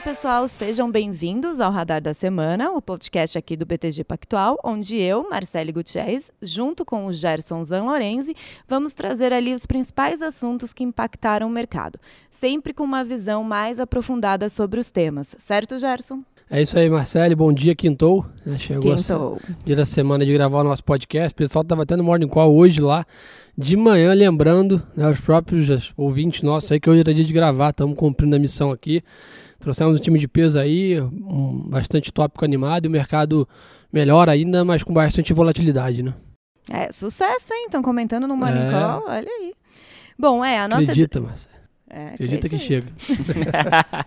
pessoal, sejam bem-vindos ao Radar da Semana, o podcast aqui do BTG Pactual, onde eu, Marcele Gutierrez, junto com o Gerson Zanlorenzi, vamos trazer ali os principais assuntos que impactaram o mercado, sempre com uma visão mais aprofundada sobre os temas, certo, Gerson? É isso aí, Marcele. Bom dia, Quintou. Chegou Quintou. a dia da semana de gravar o nosso podcast. O pessoal estava tendo morning call hoje lá, de manhã, lembrando né, os próprios ouvintes nossos aí que hoje era dia de gravar. Estamos cumprindo a missão aqui. Trouxemos um time de peso aí, um bastante tópico animado e o mercado melhor ainda, mas com bastante volatilidade, né? É, sucesso, hein? Estão comentando no Morning É. Call, olha aí. Bom, é, a nossa... Acredita, Marcelo. É, Acredita que acredito. chega.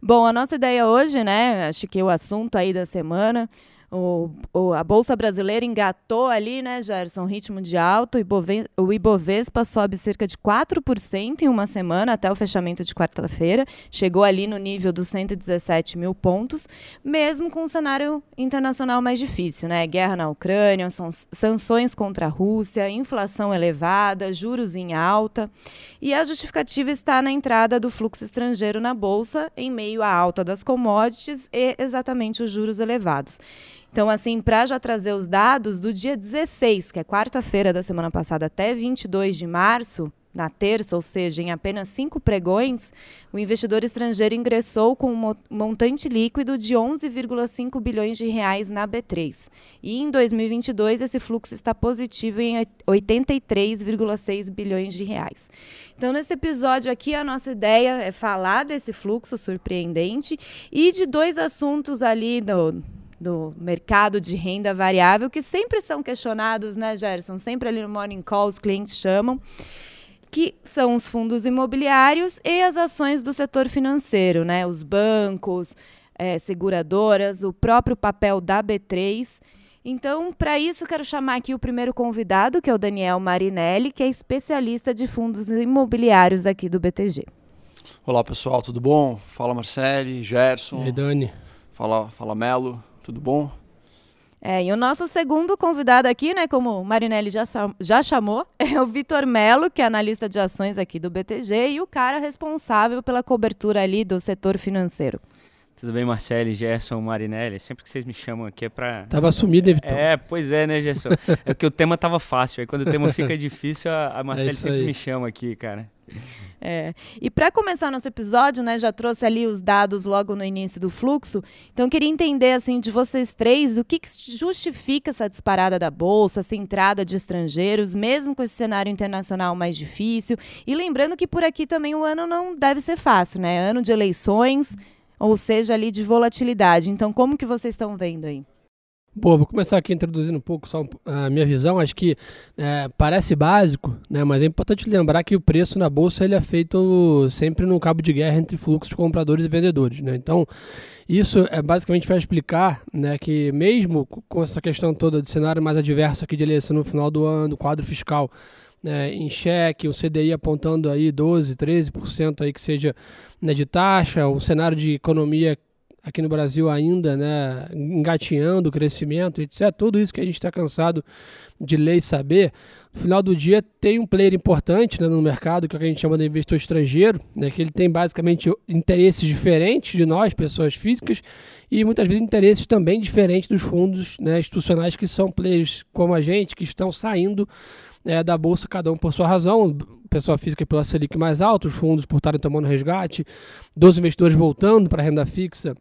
Bom, a nossa ideia hoje, né? Acho que o assunto aí da semana. O, o- a Bolsa Brasileira engatou ali, né, Gerson? Ritmo de alto. O Ibove- O Ibovespa sobe cerca de 4% em uma semana até o fechamento de quarta-feira. Chegou ali no nível dos 117 mil pontos, mesmo com um cenário internacional mais difícil, né? Guerra na Ucrânia, san- sanções contra a Rússia, inflação elevada, juros em alta. E a justificativa está na entrada do fluxo estrangeiro na bolsa, em meio à alta das commodities e exatamente os juros elevados. Então, assim, para já trazer os dados do dia 16, que é quarta-feira da semana passada, até 22 de março, na terça, ou seja, em apenas cinco pregões, o investidor estrangeiro ingressou com um mo- montante líquido de 11,5 bilhões de reais na B3. E em 2022, esse fluxo está positivo em 83,6 bilhões de reais. Então, nesse episódio aqui, a nossa ideia é falar desse fluxo surpreendente e de dois assuntos ali do, do mercado de renda variável que sempre são questionados, né, Gerson? Sempre ali no Morning Call os clientes chamam, que são os fundos imobiliários e as ações do setor financeiro, né? Os bancos, eh, seguradoras, o próprio papel da B3. Então, para isso, quero chamar aqui o primeiro convidado, que é o Daniel Marinelli, que é especialista de fundos imobiliários aqui do BTG. Olá pessoal, tudo bom? Fala Marcele, E Gerson, aí, Dani? fala, fala Melo, tudo bom? É, e o nosso segundo convidado aqui, né, como Marinelli já, já chamou, é o Vitor Melo, que é analista de ações aqui do BTG e o cara responsável pela cobertura ali do setor financeiro. Tudo bem, Marcele, Gerson, Marinelli? Sempre que vocês me chamam aqui é pra. Tava sumido, Vitão? É, pois é, né, Gerson? É porque o tema tava fácil. Aí quando o tema fica difícil, a, a Marcele isso sempre aí. me chama aqui, cara. É. E para começar nosso episódio, né, já trouxe ali os dados logo no início do fluxo. Então queria entender assim de vocês três o que, que justifica essa disparada da bolsa, essa entrada de estrangeiros, mesmo com esse cenário internacional mais difícil. E lembrando que por aqui também o ano não deve ser fácil, né? Ano de eleições, ou seja, ali de volatilidade. Então como que vocês estão vendo aí? Boa, vou começar aqui introduzindo um pouco só a minha visão. Acho que é, parece básico, né, mas é importante lembrar que o preço na bolsa ele é feito sempre num cabo de guerra entre fluxos de compradores e vendedores. Né? Então, isso é basicamente para explicar né, que, mesmo co- com essa questão toda de cenário mais adverso aqui de eleição no final do ano, quadro fiscal né, em xeque, o CDI apontando aí 12, 13% aí que seja né, de taxa, o cenário de economia aqui no Brasil ainda, né, engatinhando o crescimento, etc. Tudo isso que a gente está cansado de ler e saber. No final do dia, tem um player importante né, no mercado, que é o que a gente chama de investidor estrangeiro, né, que ele tem basicamente interesses diferentes de nós, pessoas físicas, e muitas vezes interesses também diferentes dos fundos né, institucionais, que são players como a gente, que estão saindo né, da bolsa, cada um por sua razão. Pessoa física pela Selic mais alta, os fundos por estarem tomando resgate, dos investidores voltando para a renda fixa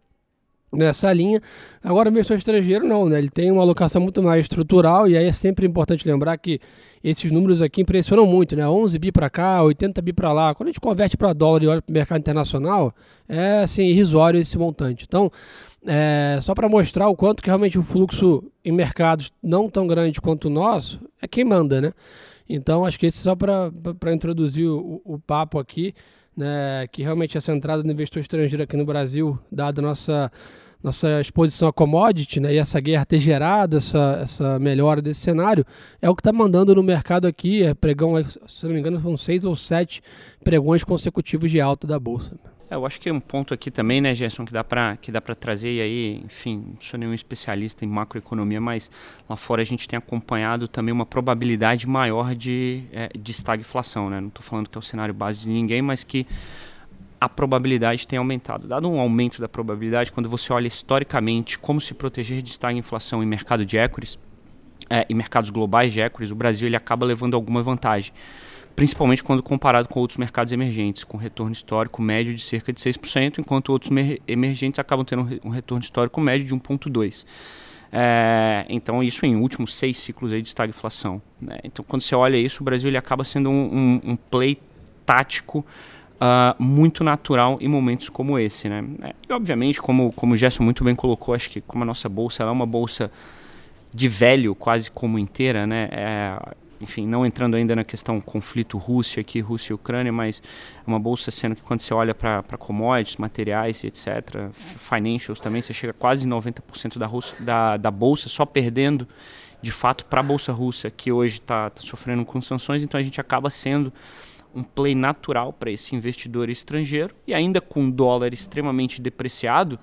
nessa linha. Agora, o investidor estrangeiro não, né? Ele tem uma alocação muito mais estrutural e aí é sempre importante lembrar que esses números aqui impressionam muito, né? 11 bi para cá, 80 bi para lá. Quando a gente converte para dólar e olha para o mercado internacional, é assim irrisório esse montante. Então, é, só para mostrar o quanto que realmente o fluxo em mercados não tão grande quanto o nosso é quem manda, né? Então, acho que esse só para introduzir o, o papo aqui, né? Que realmente essa entrada do investidor estrangeiro aqui no Brasil, dada a nossa nossa exposição a commodity, né, e essa guerra ter gerado essa, essa melhora desse cenário, é o que está mandando no mercado aqui, é pregão, se não me engano, são seis ou sete pregões consecutivos de alta da Bolsa. É, eu acho que um ponto aqui também, né, Gerson, que dá para que dá para trazer e aí, enfim, não sou nenhum especialista em macroeconomia, mas lá fora a gente tem acompanhado também uma probabilidade maior de, é, de estagflação, né? Não estou falando que é o cenário base de ninguém, mas que a probabilidade tem aumentado. Dado um aumento da probabilidade, quando você olha historicamente como se proteger de estagflação em mercado de equities, é, em mercados globais de equities, o Brasil ele acaba levando alguma vantagem principalmente quando comparado com outros mercados emergentes, com retorno histórico médio de cerca de 6%, enquanto outros emergentes acabam tendo um retorno histórico médio de 1,2%. É, então, isso em últimos seis ciclos aí de estagflação. Né? Então, quando você olha isso, o Brasil ele acaba sendo um, um, um play tático uh, muito natural em momentos como esse. Né? É, e, obviamente, como, como o Gerson muito bem colocou, acho que como a nossa bolsa é uma bolsa de velho quase como inteira, né? É, enfim, não entrando ainda na questão conflito Rússia aqui, Rússia e Ucrânia, mas é uma bolsa sendo que quando você olha para commodities, materiais, etc., financials também, você chega a quase 90% da, da, da bolsa só perdendo de fato para a bolsa russa, que hoje está tá sofrendo com sanções, então a gente acaba sendo um play natural para esse investidor estrangeiro e ainda com o dólar extremamente depreciado,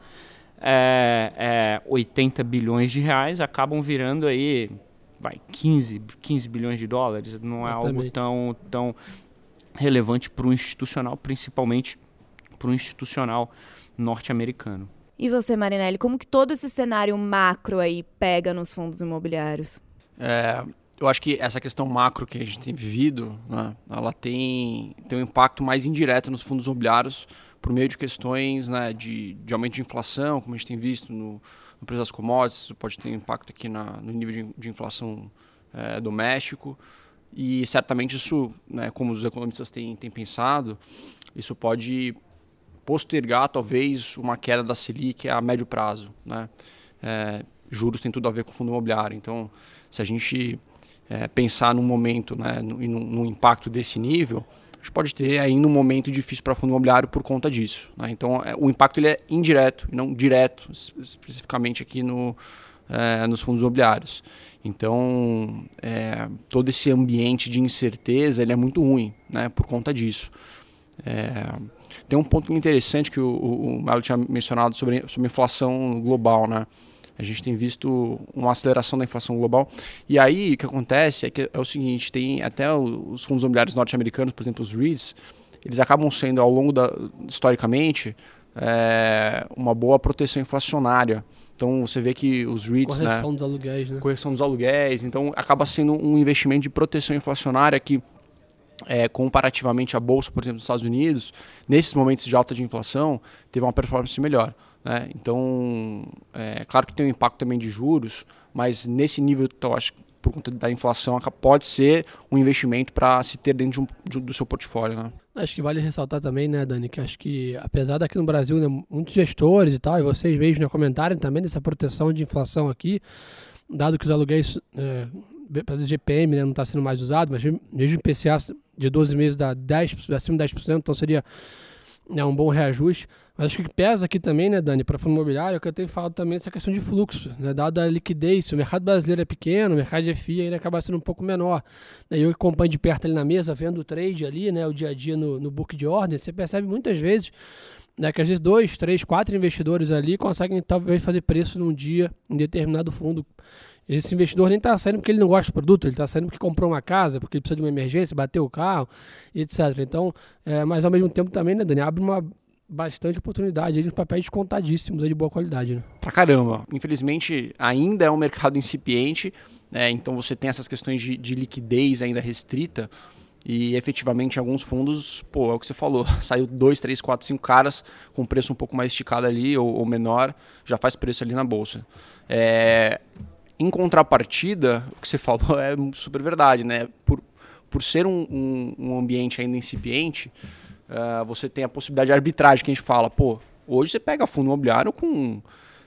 é, é, 80 bilhões de reais acabam virando aí vai, 15, 15 bilhões de dólares, não é algo tão, tão relevante para o institucional, principalmente para o institucional norte-americano. E você, Marinelli, como que todo esse cenário macro aí pega nos fundos imobiliários? É, eu acho que essa questão macro que a gente tem vivido, né, ela tem, tem um impacto mais indireto nos fundos imobiliários por meio de questões né, de, de aumento de inflação, como a gente tem visto no, no preço das commodities, pode ter impacto aqui na, no nível de, de inflação é, doméstico. E certamente isso, né, como os economistas têm, têm pensado, isso pode postergar talvez uma queda da Selic a médio prazo. Né? É, juros tem tudo a ver com fundo imobiliário. Então, se a gente é, pensar num momento né, no, num impacto desse nível, a gente pode ter ainda um momento difícil para fundo imobiliário por conta disso. Né? Então, é, o impacto ele é indireto não direto, especificamente aqui no, é, nos fundos imobiliários. Então, é, todo esse ambiente de incerteza ele é muito ruim né, por conta disso. É, tem um ponto interessante que o, o, o Melo tinha mencionado sobre, sobre inflação global. Né? A gente tem visto uma aceleração da inflação global. E aí o que acontece é que é o seguinte, tem até os fundos imobiliários norte-americanos, por exemplo, os REITs, eles acabam sendo ao longo da historicamente é, uma boa proteção inflacionária. Então você vê que os REITs, né, correção né, dos aluguéis, né? Correção dos aluguéis, então acaba sendo um investimento de proteção inflacionária que é, comparativamente à bolsa, por exemplo, dos Estados Unidos, nesses momentos de alta de inflação, teve uma performance melhor. Né? Então, é claro que tem um impacto também de juros, mas nesse nível, então, acho que por conta da inflação, pode ser um investimento para se ter dentro de um, de, do seu portfólio. Né? Acho que vale ressaltar também, né, Dani, que acho que apesar daqui no Brasil, né, muitos gestores e tal, e vocês mesmos né, comentarem também dessa proteção de inflação aqui, dado que os aluguéis, é, GPM né, não está sendo mais usado, mas mesmo IPCA de 12 meses dá 10, acima de 10%, então seria né, um bom reajuste. Acho que pesa aqui também, né, Dani, para fundo imobiliário, é que eu tenho falado também essa questão de fluxo, né, dada a liquidez. O mercado brasileiro é pequeno, o mercado de FI ainda acaba sendo um pouco menor. Né, eu acompanho de perto ali na mesa, vendo o trade ali, né, o dia a dia no, no book de ordem, você percebe muitas vezes né, que às vezes dois, três, quatro investidores ali conseguem talvez fazer preço num dia em determinado fundo. Esse investidor nem está saindo porque ele não gosta do produto, ele está saindo porque comprou uma casa, porque ele precisa de uma emergência, bateu o carro, etc. Então, é, mas ao mesmo tempo também, né, Dani, abre uma bastante oportunidade de papéis contadíssimos de boa qualidade. Né? Pra caramba. Infelizmente, ainda é um mercado incipiente, né, então você tem essas questões de, de liquidez ainda restrita. E efetivamente, alguns fundos, pô, é o que você falou, saiu dois, três, quatro, cinco caras com preço um pouco mais esticado ali ou, ou menor, já faz preço ali na bolsa. É, em contrapartida, o que você falou é super verdade, né? Por, por ser um, um, um ambiente ainda incipiente, uh, você tem a possibilidade de arbitragem que a gente fala, pô, hoje você pega fundo imobiliário com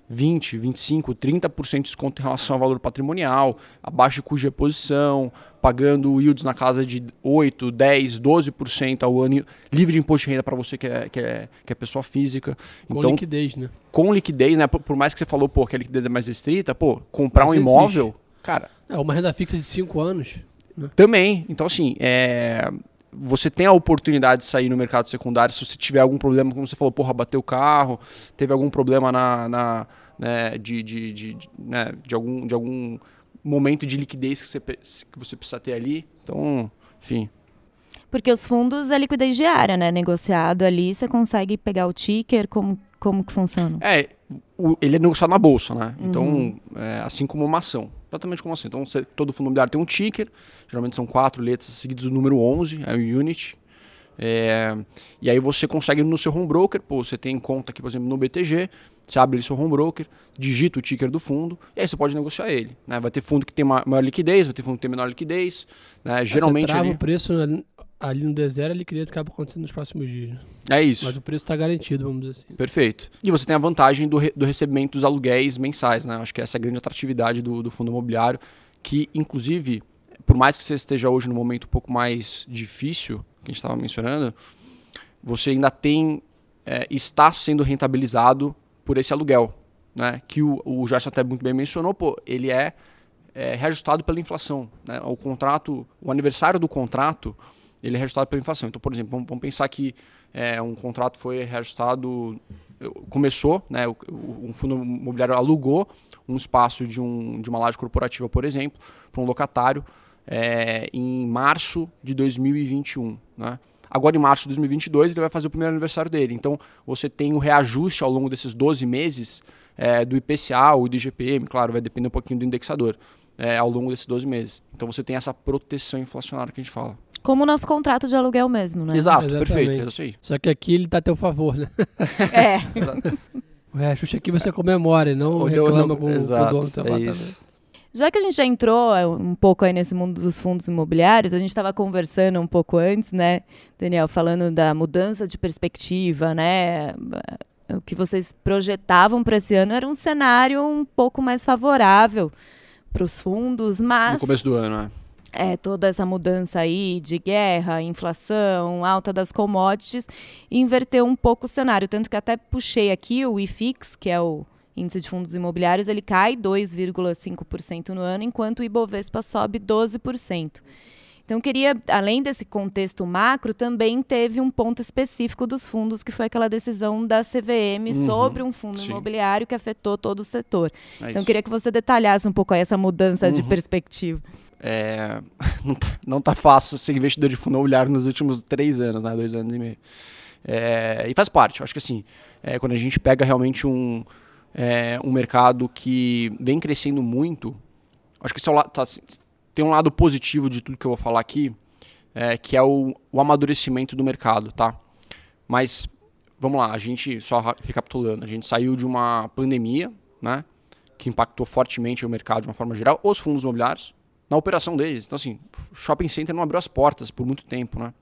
20, 25, 30% de desconto em relação ao valor patrimonial, abaixo de custo de reposição, pagando yields na casa de 8, 10, 12% ao ano, livre de imposto de renda para você que é, que, é, que é pessoa física. Com então, liquidez, né? Com liquidez, né? Por, por, mais que você falou, pô, que a liquidez é mais restrita, pô, comprar Mas um imóvel, existe. cara... É uma renda fixa de 5 anos. Né? Também. Então, assim, é você tem a oportunidade de sair no mercado secundário se você tiver algum problema, como você falou, porra, bateu o carro, teve algum problema na, na né, de, de, de, de, né, de, algum, de algum momento de liquidez que você, que você precisa ter ali. Então, enfim. Porque os fundos é liquidez diária, né? Negociado ali, você consegue pegar o ticker, como, como que funciona? É, o, ele é negociado na bolsa, né? Então, uhum. é, assim como uma ação. Exatamente como assim. Então, você, todo fundo imobiliário tem um ticker, geralmente são quatro letras seguidas do número 11, é o unit. É, e aí você consegue no seu home broker, pô, você tem conta aqui, por exemplo, no BTG, você abre ali seu home broker, digita o ticker do fundo e aí você pode negociar ele. Né? Vai ter fundo que tem maior liquidez, vai ter fundo que tem menor liquidez. Né? Geralmente. Você trava ali... o preço ali no D0, a liquidez acaba acontecendo nos próximos dias. É isso. Mas o preço está garantido, vamos dizer assim. Perfeito. E você tem a vantagem do, re do recebimento dos aluguéis mensais. Né? Acho que essa é a grande atratividade do, do fundo imobiliário, que inclusive, por mais que você esteja hoje num momento um pouco mais difícil, que a gente estava mencionando, você ainda tem. É, está sendo rentabilizado por esse aluguel. Né? Que o, o Gerson até muito bem mencionou, pô, ele é, é reajustado pela inflação. Né? O contrato, o aniversário do contrato, ele é reajustado pela inflação. Então, por exemplo, vamos, pensar que é, um contrato foi reajustado, começou, né, um fundo imobiliário alugou um espaço de, um, de uma laje corporativa, por exemplo, para um locatário é, em março de 2021. Né? Agora, em março de 2022, ele vai fazer o primeiro aniversário dele. Então, você tem o reajuste ao longo desses 12 meses é, do IPCA ou do IGPM, claro, vai depender um pouquinho do indexador, é, ao longo desses 12 meses. Então, você tem essa proteção inflacionária que a gente fala. Como o nosso contrato de aluguel mesmo, né? Exato, Exatamente. perfeito, é isso aí. Só que aqui ele está a teu favor, né? É. o reajuste aqui você comemora e não reclama não, com, exato, com o dono do seu é. Isso. Já que a gente já entrou é, um pouco aí nesse mundo dos fundos imobiliários, a gente estava conversando um pouco antes, né, Daniel, falando da mudança de perspectiva, né? O que vocês projetavam para esse ano era um cenário um pouco mais favorável para os fundos, mas. No começo do ano, né? É, toda essa mudança aí de guerra, inflação, alta das commodities, inverteu um pouco o cenário. Tanto que até puxei aqui o IFIX, que é o índice de fundos imobiliários ele cai 2,5% no ano, enquanto o Ibovespa sobe 12%. Então, queria, além desse contexto macro, também teve um ponto específico dos fundos, que foi aquela decisão da CVM uhum, sobre um fundo sim. imobiliário que afetou todo o setor. É então, queria que você detalhasse um pouco essa mudança uhum. de perspectiva. É, não está tá fácil ser investidor de fundo imobiliário nos últimos três anos, né? Dois anos e meio. É, e faz parte. Acho que assim, é, quando a gente pega realmente um, é, um mercado que vem crescendo muito. Acho que esse é o, tá, tem um lado positivo de tudo que eu vou falar aqui, é, que é o, o amadurecimento do mercado, tá? Mas vamos lá, a gente, só recapitulando, a gente saiu de uma pandemia, né? Que impactou fortemente o mercado de uma forma geral, os fundos imobiliários, na operação deles. Então, assim, shopping center não abriu as portas por muito tempo, né?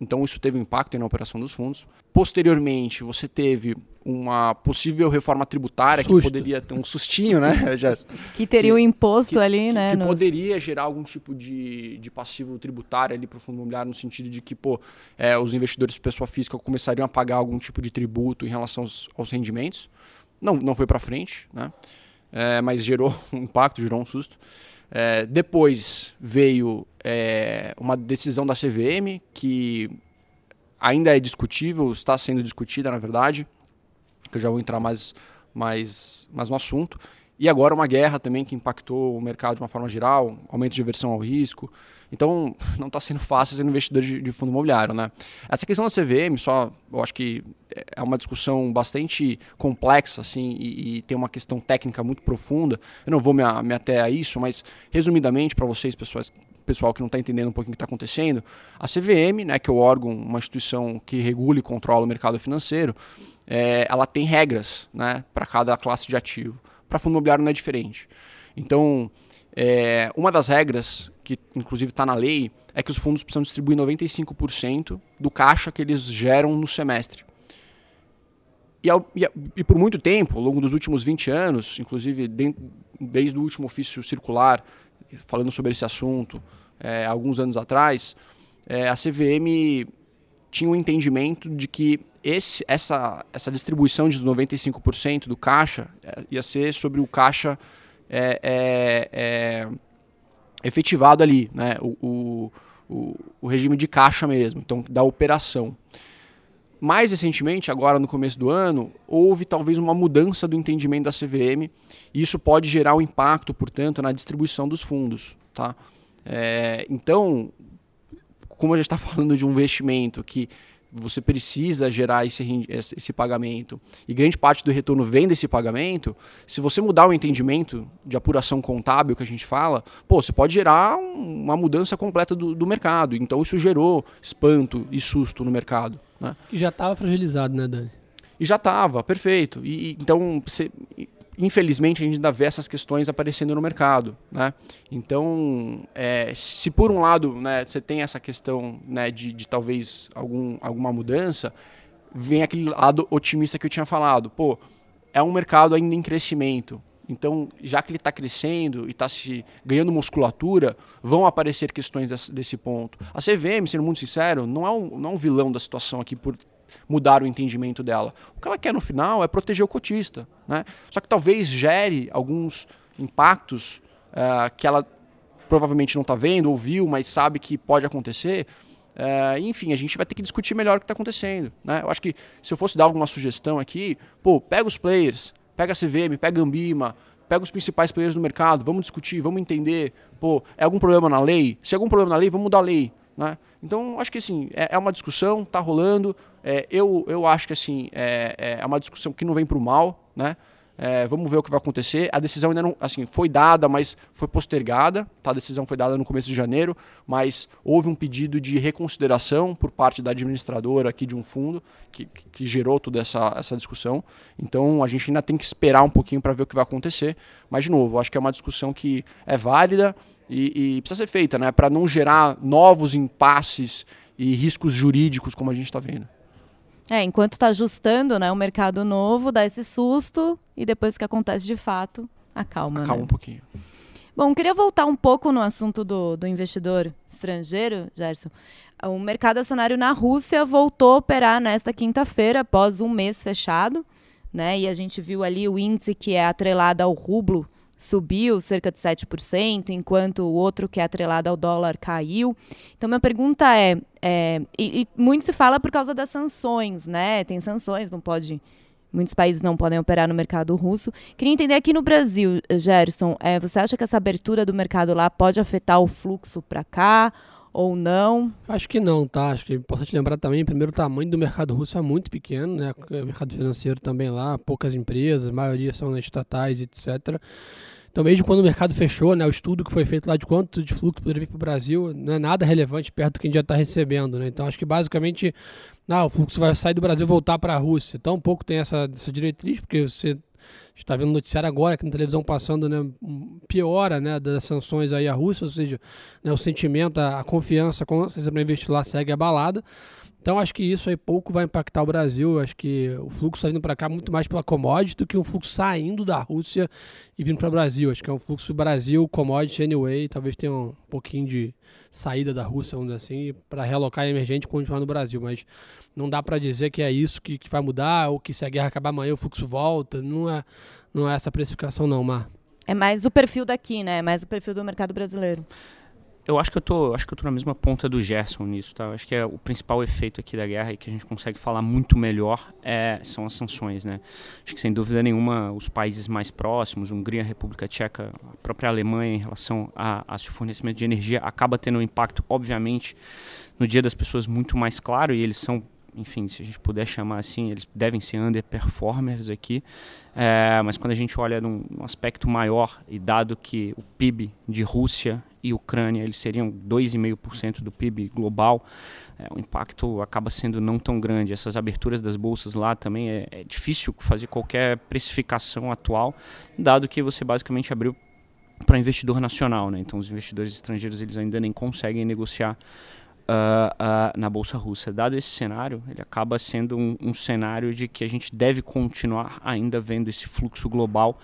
Então isso teve um impacto na operação dos fundos. Posteriormente, você teve uma possível reforma tributária Susto. que poderia ter um sustinho, né, que teria um imposto que, ali, que, né? Que nos... poderia gerar algum tipo de, de passivo tributário ali para o fundo imobiliário, no sentido de que, pô, é, os investidores de pessoa física começariam a pagar algum tipo de tributo em relação aos, aos rendimentos. Não, não foi para frente, né? É, mas gerou um impacto, gerou um susto. É, depois veio é, uma decisão da CVM que ainda é discutível, está sendo discutida, na verdade, que eu já vou entrar mais, mais, mais no assunto. E agora uma guerra também que impactou o mercado de uma forma geral, aumento de aversão ao risco. Então, não está sendo fácil ser investidor de, de, fundo imobiliário. Né? Essa questão da CVM, só, eu acho que é uma discussão bastante complexa assim, e, e tem uma questão técnica muito profunda. Eu não vou me, me ater a isso, mas resumidamente, para vocês, pessoas, pessoal que não está entendendo um pouquinho o que está acontecendo, a CVM, né, que é o órgão, uma instituição que regula e controla o mercado financeiro, é, ela tem regras né, para cada classe de ativo. Para fundo imobiliário não é diferente. Então, é, uma das regras, que inclusive está na lei, é que os fundos precisam distribuir 95% do caixa que eles geram no semestre. E, e, e, por muito tempo, ao longo dos últimos 20 anos, inclusive de, desde o último ofício circular, falando sobre esse assunto, é, alguns anos atrás, é, a CVM tinha um entendimento de que esse, essa, essa distribuição de 95% do caixa é, ia ser sobre o caixa é, é, é, efetivado ali, né? O, o, o, regime de caixa mesmo, então da operação. Mais recentemente, agora no começo do ano, houve talvez uma mudança do entendimento da CVM e isso pode gerar um impacto, portanto, na distribuição dos fundos. Tá? É, então, como a gente está falando de um investimento que você precisa gerar esse, esse pagamento e grande parte do retorno vem desse pagamento, se você mudar o entendimento de apuração contábil que a gente fala, pô, você pode gerar um, uma mudança completa do, do, mercado. Então isso gerou espanto e susto no mercado. Né? E já estava fragilizado, né, Dani? E já estava, perfeito. E, e então, você, infelizmente, a gente ainda vê essas questões aparecendo no mercado. Né? Então, é, se por um lado né, você tem essa questão né, de, de talvez algum, alguma mudança, vem aquele lado otimista que eu tinha falado. Pô, é um mercado ainda em crescimento. Então, já que ele está crescendo e está se ganhando musculatura, vão aparecer questões desse, desse, ponto. A CVM, sendo muito sincero, não é, um, não é um vilão da situação aqui por mudar o entendimento dela. O que ela quer no final é proteger o cotista. Né? Só que talvez gere alguns impactos uh, que ela provavelmente não está vendo, ouviu, mas sabe que pode acontecer. Uh, enfim, a gente vai ter que discutir melhor o que está acontecendo. Né? Eu acho que se eu fosse dar alguma sugestão aqui, pô, pega os players, pega a CVM, pega a Ambima, pega os principais players do mercado, vamos discutir, vamos entender, pô, é algum problema na lei? Se é algum problema na lei, vamos mudar a lei. Né? Então, acho que assim, é, é uma discussão, está rolando. É, eu, eu acho que assim, é, é uma discussão que não vem para o mal. Né? É, vamos ver o que vai acontecer. A decisão ainda não assim, foi dada, mas foi postergada. Tá? A decisão foi dada no começo de janeiro, mas houve um pedido de reconsideração por parte da administradora aqui de um fundo que, que gerou toda essa, essa discussão. Então a gente ainda tem que esperar um pouquinho para ver o que vai acontecer. Mas, de novo, acho que é uma discussão que é válida e, e precisa ser feita, né? Para não gerar novos impasses e riscos jurídicos como a gente está vendo. É, enquanto está ajustando né, o mercado novo, dá esse susto e depois que acontece de fato, acalma. Acalma né? um pouquinho. Bom, queria voltar um pouco no assunto do, do investidor estrangeiro, Gerson. O mercado acionário na Rússia voltou a operar nesta quinta-feira, após um mês fechado. Né? E a gente viu ali o índice que é atrelado ao rublo subiu cerca de 7%, enquanto o outro, que é atrelado ao dólar, caiu. Então, minha pergunta é: é e, e, muito se fala por causa das sanções, né? Tem sanções, não pode. Muitos países não podem operar no mercado russo. Queria entender aqui no Brasil, Gerson, é, você acha que essa abertura do mercado lá pode afetar o fluxo para cá? Ou não? Acho que não, tá? Acho que é importante lembrar também, primeiro, o tamanho do mercado russo é muito pequeno, né? O mercado financeiro também lá, poucas empresas, a maioria são estatais, etc. Então, mesmo quando o mercado fechou, né, o estudo que foi feito lá de quanto de fluxo poderia vir para o Brasil não é nada relevante perto do que a gente já está recebendo. Né? Então, acho que basicamente não, o fluxo vai sair do Brasil e voltar para a Rússia. Então, um pouco tem essa, essa diretriz, porque você está vendo noticiário agora, aqui na televisão passando, né, piora né, das sanções aí à Rússia, ou seja, né, o sentimento, a, a confiança com para investir lá segue abalada. Então acho que isso aí pouco vai impactar o Brasil. Acho que o fluxo está vindo para cá muito mais pela commodity do que um fluxo saindo da Rússia e vindo para o Brasil. Acho que é um fluxo Brasil, commodity anyway. Talvez tenha um pouquinho de saída da Rússia, vamos dizer assim, para realocar emergente e continuar no Brasil. Mas não dá para dizer que é isso que, que vai mudar ou que se a guerra acabar amanhã o fluxo volta. Não é, não é essa precificação não, Mar. É mais o perfil daqui, né? É mais o perfil do mercado brasileiro. Eu acho que eu tô, acho que eu tô na mesma ponta do Gerson nisso, tá? Eu acho que é o principal efeito aqui da guerra e que a gente consegue falar muito melhor é, são as sanções, né? Acho que sem dúvida nenhuma os países mais próximos, Hungria, República Tcheca, a própria Alemanha em relação a, a seu fornecimento de energia acaba tendo um impacto, obviamente, no dia das pessoas muito mais claro e eles são enfim, se a gente puder chamar assim, eles devem ser underperformers aqui, é, mas quando a gente olha num, num, aspecto maior, e dado que o PIB de Rússia e Ucrânia eles seriam 2,5% do PIB global, é, o impacto acaba sendo não tão grande. Essas aberturas das bolsas lá também é, é difícil fazer qualquer precificação atual, dado que você basicamente abriu para investidor nacional, né? então os investidores estrangeiros eles ainda nem conseguem negociar Uh, uh, na bolsa russa. Dado esse cenário, ele acaba sendo um, um, cenário de que a gente deve continuar ainda vendo esse fluxo global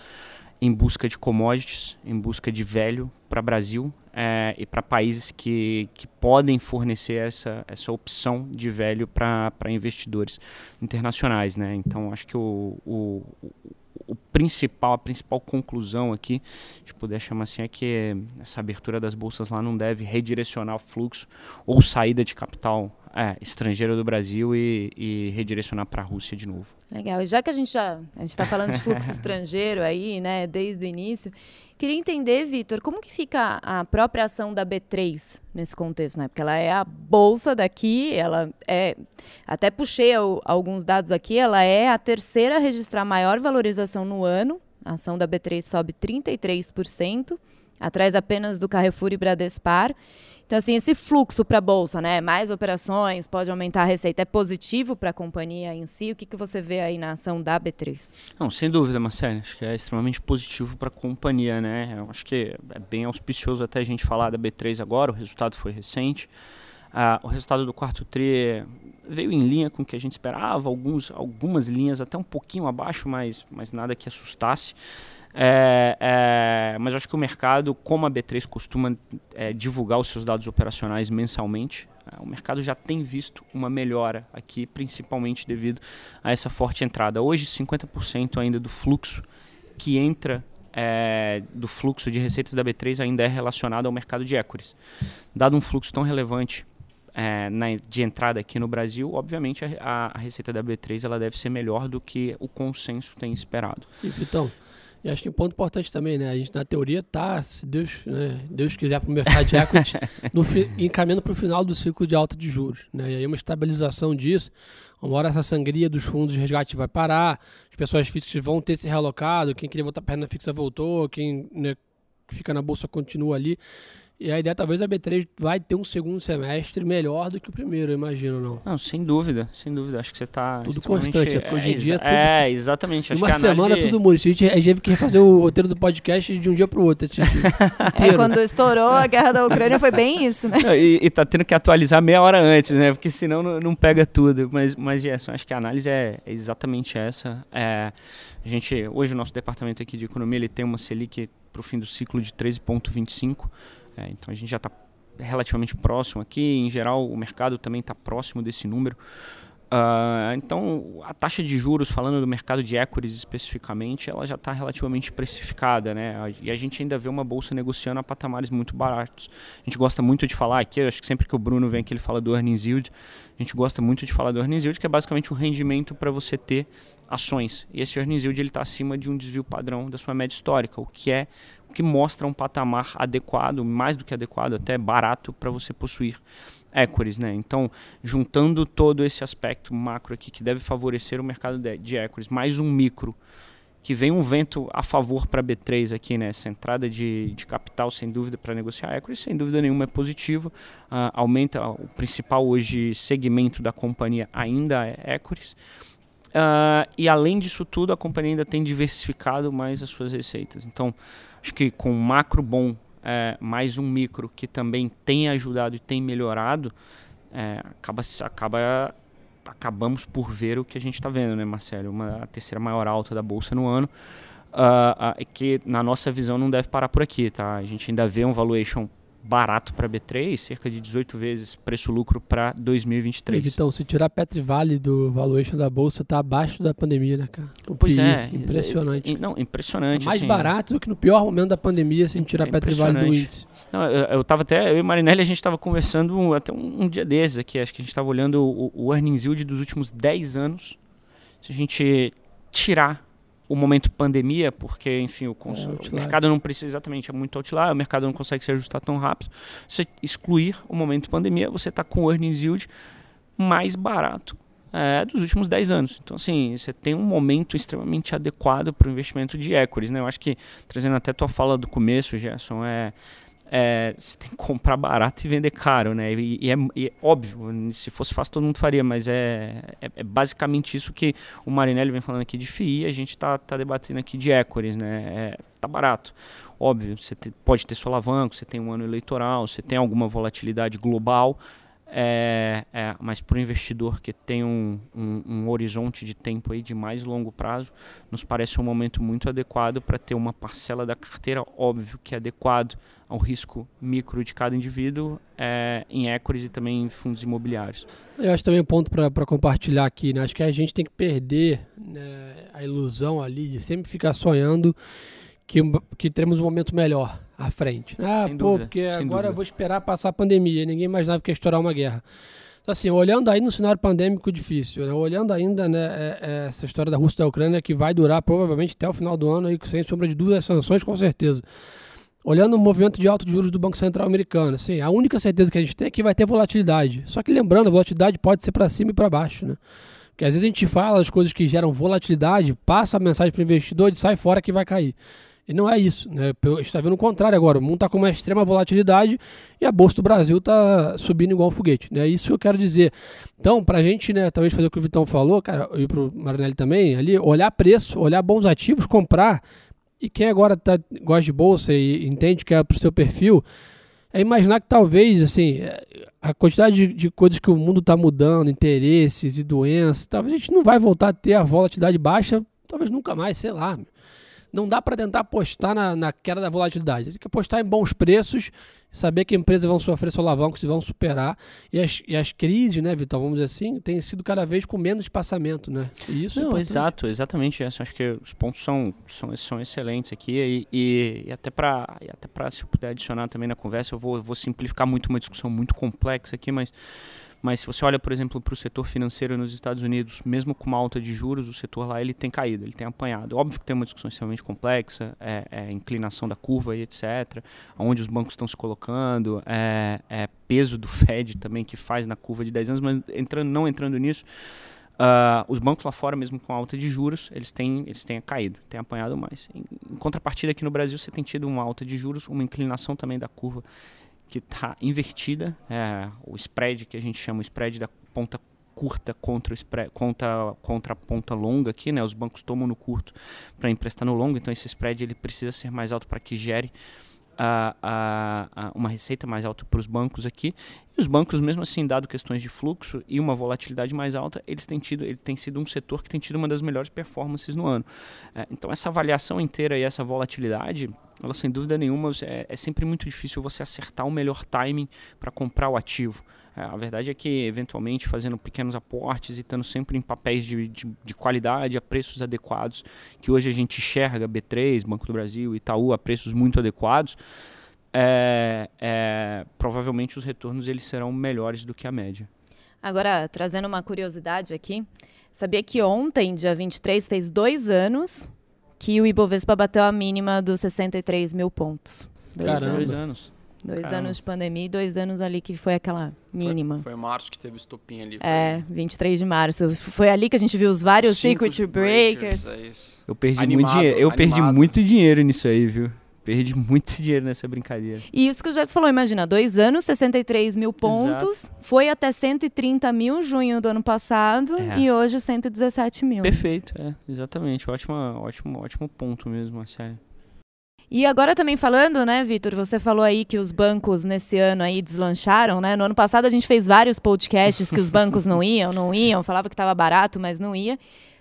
em busca de commodities, em busca de velho para Brasil é, e para países que, que podem fornecer essa, essa opção de velho para investidores internacionais. Né? Então, acho que o, o, o principal, a principal conclusão aqui, se puder chamar assim, é que essa abertura das bolsas lá não deve redirecionar o fluxo ou saída de capital é, estrangeiro do Brasil e, e redirecionar para a Rússia de novo. Legal. E já que a gente já está falando de fluxo estrangeiro aí, né, desde o início, Queria entender, Vitor, como que fica a própria ação da B3 nesse contexto, né? Porque ela é a bolsa daqui, ela é. Até puxei alguns dados aqui, ela é a terceira a registrar maior valorização no ano. A ação da B3 sobe 33%, atrás apenas do Carrefour e Bradespar. Então, assim, esse fluxo para a Bolsa, né? Mais operações, pode aumentar a receita, é positivo para a companhia em si? O que, que você vê aí na ação da B3? Não, sem dúvida, Marcelo. Acho que é extremamente positivo para a companhia, né? Eu acho que é bem auspicioso até a gente falar da B3 agora, o resultado foi recente. Ah, o resultado do quarto TRI veio em linha com o que a gente esperava, alguns, algumas linhas até um pouquinho abaixo, mas, mas nada que assustasse. É, é, mas acho que o mercado, como a B3 costuma é, divulgar os seus dados operacionais mensalmente, é, o mercado já tem visto uma melhora aqui, principalmente devido a essa forte entrada. Hoje, 50% ainda do fluxo que entra é, do fluxo de receitas da B3 ainda é relacionado ao mercado de equities. Dado um fluxo tão relevante é, na, de entrada aqui no Brasil, obviamente a, a, receita da B3 ela deve ser melhor do que o consenso tem esperado. Então, e acho que um ponto importante também, né? A gente na teoria tá, se Deus, né, Deus quiser, para o mercado de equity, no encaminhando para o final do ciclo de alta de juros. Né? E aí uma estabilização disso, uma hora essa sangria dos fundos de resgate vai parar, as pessoas físicas vão ter se realocado, quem queria voltar para a renda fixa voltou, quem né, fica na bolsa continua ali. E a ideia talvez a B3 vai ter um segundo semestre melhor do que o primeiro, eu imagino, não? Não, sem dúvida, sem dúvida. Acho que você está Tudo constante, é, hoje em dia tudo... É, exatamente. Acho uma semana análise... tudo muda. A gente, teve que refazer o roteiro do podcast de um dia para o outro. é, quando estourou a guerra da Ucrânia foi bem isso, né? Não, e, e tá tendo que atualizar meia hora antes, né? Porque senão não, não pega tudo. Mas, mas Gerson, acho que a análise é, é exatamente essa. É, a gente, hoje o nosso departamento aqui de economia ele tem uma Selic para o fim do ciclo de 13,25 é, então a gente já está relativamente próximo aqui. Em geral, o mercado também está próximo desse número. Uh, então, a taxa de juros, falando do mercado de equities especificamente, ela já está relativamente precificada, né? E a gente ainda vê uma bolsa negociando a patamares muito baratos. A gente gosta muito de falar aqui, acho que sempre que o Bruno vem aqui ele fala do earnings yield, a gente gosta muito de falar do earnings yield, que é basicamente o rendimento para você ter ações. E esse earnings yield está acima de um desvio padrão da sua média histórica, o que é que mostra um patamar adequado, mais do que adequado, até barato para você possuir equities, né? Então, juntando todo esse aspecto macro aqui que deve favorecer o mercado de, de equities, mais um micro que vem um vento a favor para a B3 aqui, né? Essa entrada de, de capital, sem dúvida, para negociar equities, sem dúvida nenhuma é positivo. Uh, aumenta o principal hoje segmento da companhia ainda é equities. Uh, e além disso tudo, a companhia ainda tem diversificado mais as suas receitas. Então, acho que com um macro bom, é, mais um micro que também tem ajudado e tem melhorado, é, acaba, acaba, acabamos por ver o que a gente está vendo, né, Marcelo? Uma, a terceira maior alta da bolsa no ano. Uh, uh, que na nossa visão não deve parar por aqui, tá? A gente ainda vê um valuation barato para B3, cerca de 18 vezes preço-lucro para 2023. Então, se tirar Petri Vale do valuation da bolsa, tá abaixo da pandemia, né, cara? O pois PI, é. Impressionante. Não, impressionante. É mais assim, barato do que no pior momento da pandemia, sem tirar é Petri Vale do índice. Não, eu, eu tava até, eu e Marinelli, a gente estava conversando até um, um, dia desses aqui, acho que a gente estava olhando o, o earnings yield dos últimos 10 anos. Se a gente tirar o momento pandemia, porque, enfim, o, é, o mercado não precisa exatamente, é muito outlier, o mercado não consegue se ajustar tão rápido. Você excluir o momento pandemia, você está com o earnings yield mais barato é, dos últimos 10 anos. Então, assim, você tem um momento extremamente adequado para o investimento de equities. Né? Eu acho que, trazendo até a tua fala do começo, Gerson, é é, você tem que comprar barato e vender caro, né? E, e, é, e, é, óbvio, se fosse fácil todo mundo faria, mas é, é, é, basicamente isso que o Marinelli vem falando aqui de FII, a gente está tá debatendo aqui de equities, né? É, tá barato. Óbvio, você te, pode ter seu alavanco, você tem um ano eleitoral, você tem alguma volatilidade global, é, é, mas para o investidor que tem um, um, um, horizonte de tempo aí de mais longo prazo, nos parece um momento muito adequado para ter uma parcela da carteira, óbvio que é adequado ao risco micro de cada indivíduo é, em equities e também em fundos imobiliários. Eu acho também um ponto para compartilhar aqui, né? acho que a gente tem que perder né, a ilusão ali de sempre ficar sonhando que, que teremos um momento melhor à frente. Ah, sem pô, dúvida, porque agora dúvida. eu vou esperar passar a pandemia. Ninguém imaginava que ia estourar uma guerra. Então, assim, olhando aí no cenário pandêmico difícil, né? olhando ainda né, é, é essa história da Rússia e da Ucrânia que vai durar provavelmente até o final do ano, aí, sem sombra de dúvida, as sanções com certeza. Olhando o movimento de alta de juros do Banco Central americano, assim, a única certeza que a gente tem é que vai ter volatilidade. Só que lembrando, a volatilidade pode ser para cima e para baixo, né? Porque às vezes a gente fala as coisas que geram volatilidade, passa a mensagem para o investidor e sai fora que vai cair. E não é isso. Né? A gente está vendo o contrário agora. O mundo está com uma extrema volatilidade e a Bolsa do Brasil está subindo igual um foguete. Né? Isso que eu quero dizer. Então, para a gente, né, talvez fazer o que o Vitão falou, cara, e para o Marinelli também, ali, olhar preço, olhar bons ativos, comprar. E quem agora tá, gosta de bolsa e entende que é para o seu perfil, é imaginar que talvez, assim, a quantidade de, de coisas que o mundo está mudando, interesses e doenças, talvez a gente não vai voltar a ter a volatilidade baixa, talvez nunca mais, sei lá não dá para tentar apostar na, na, queda da volatilidade. Tem que apostar em bons preços, saber que empresas vão sofrer solavancos e vão superar. E as, e as crises, né, Vitor, vamos dizer assim, têm sido cada vez com menos espaçamento, né? E isso é não, é exato, exatamente isso. Acho que os pontos são, são, são excelentes aqui e, e, e até para até para se eu puder adicionar também na conversa, eu vou, vou simplificar muito uma discussão muito complexa aqui, mas mas se você olha, por exemplo, para o setor financeiro nos Estados Unidos, mesmo com uma alta de juros, o setor lá ele tem caído, ele tem apanhado. Óbvio que tem uma discussão extremamente complexa, é, é inclinação da curva e etc., onde os bancos estão se colocando, é, é, peso do Fed também que faz na curva de 10 anos, mas entrando, não entrando nisso, Uh, os bancos lá fora, mesmo com alta de juros, eles têm, eles têm caído, têm apanhado mais. Em, em, contrapartida, aqui no Brasil, você tem tido uma alta de juros, uma inclinação também da curva que está invertida, é, o spread que a gente chama o spread da ponta curta contra, spread, contra, contra a ponta longa aqui, né? Os bancos tomam no curto para emprestar no longo, então esse spread ele precisa ser mais alto para que gere a, a, a uma receita mais alta para os bancos aqui. E os bancos, mesmo assim, dado questões de fluxo e uma volatilidade mais alta, eles têm tido, ele tem sido um setor que tem tido uma das melhores performances no ano. É, então essa avaliação inteira e essa volatilidade ela sem dúvida nenhuma é, é sempre muito difícil você acertar o melhor timing para comprar o ativo. É, a verdade é que, eventualmente, fazendo pequenos aportes e estando sempre em papéis de, de, de, qualidade, a preços adequados, que hoje a gente enxerga B3, Banco do Brasil, Itaú, a preços muito adequados, é, é, provavelmente os retornos eles serão melhores do que a média. Agora, trazendo uma curiosidade aqui, sabia que ontem, dia 23, fez dois anos que o Ibovespa bateu a mínima dos 63 mil pontos. Dois Caramba. anos. Dois anos. Dois Caramba. anos de pandemia e dois anos ali que foi aquela mínima. Foi, foi março que teve o estopim ali. É, 23 de março. Foi ali que a gente viu os vários circuit breakers. breakers. É eu perdi animado, muito dinheiro. Eu animado. perdi muito dinheiro nisso aí, viu? Perdi muito dinheiro nessa brincadeira. E isso que o Gerson falou, imagina, dois anos, 63 mil pontos, Exato. foi até 130 mil junho do ano passado é. e hoje 117 mil. Perfeito, é, exatamente. Ótimo, ótimo, ótimo ponto mesmo, Marcelo. E agora também falando, né, Vitor, você falou aí que os bancos nesse ano aí deslancharam, né? No ano passado a gente fez vários podcasts que os bancos não iam, não iam, falava que estava barato, mas não ia.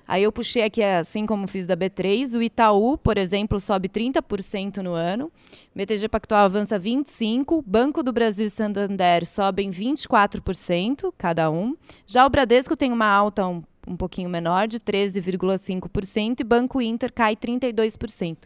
Aí eu puxei aqui, assim como fiz da B3, o Itaú, por exemplo, sobe 30% no ano, BTG Pactual avança 25%, Banco do Brasil e Santander sobem 24% cada um. Já o Bradesco tem uma alta um um pouquinho menor, de 13,5%, e Banco Inter cai 32%.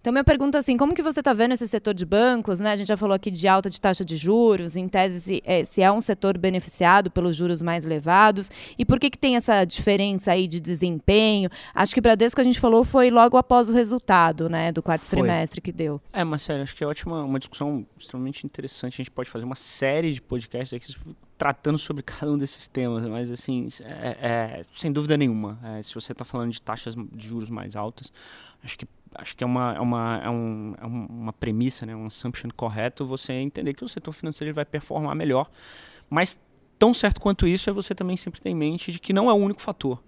Então, minha pergunta é assim, como que você está vendo esse setor de bancos? Né? A gente já falou aqui de alta de taxa de juros, em tese, se é, se é um setor beneficiado pelos juros mais elevados, e por que, que tem essa diferença aí de desempenho? Acho que o Bradesco, a gente falou, foi logo após o resultado né, do quarto foi. trimestre que deu. É, Marcelo, acho que é ótima, uma discussão extremamente interessante. A gente pode fazer uma série de podcasts aqui tratando sobre cada um desses temas, mas assim, é, é, sem dúvida nenhuma, é, se você está falando de taxas de juros mais altas, acho que acho que é uma, é uma, é um, é uma premissa, né, um assumption correto você entender que o setor financeiro vai performar melhor, mas tão certo quanto isso é você também sempre ter em mente de que não é o único fator.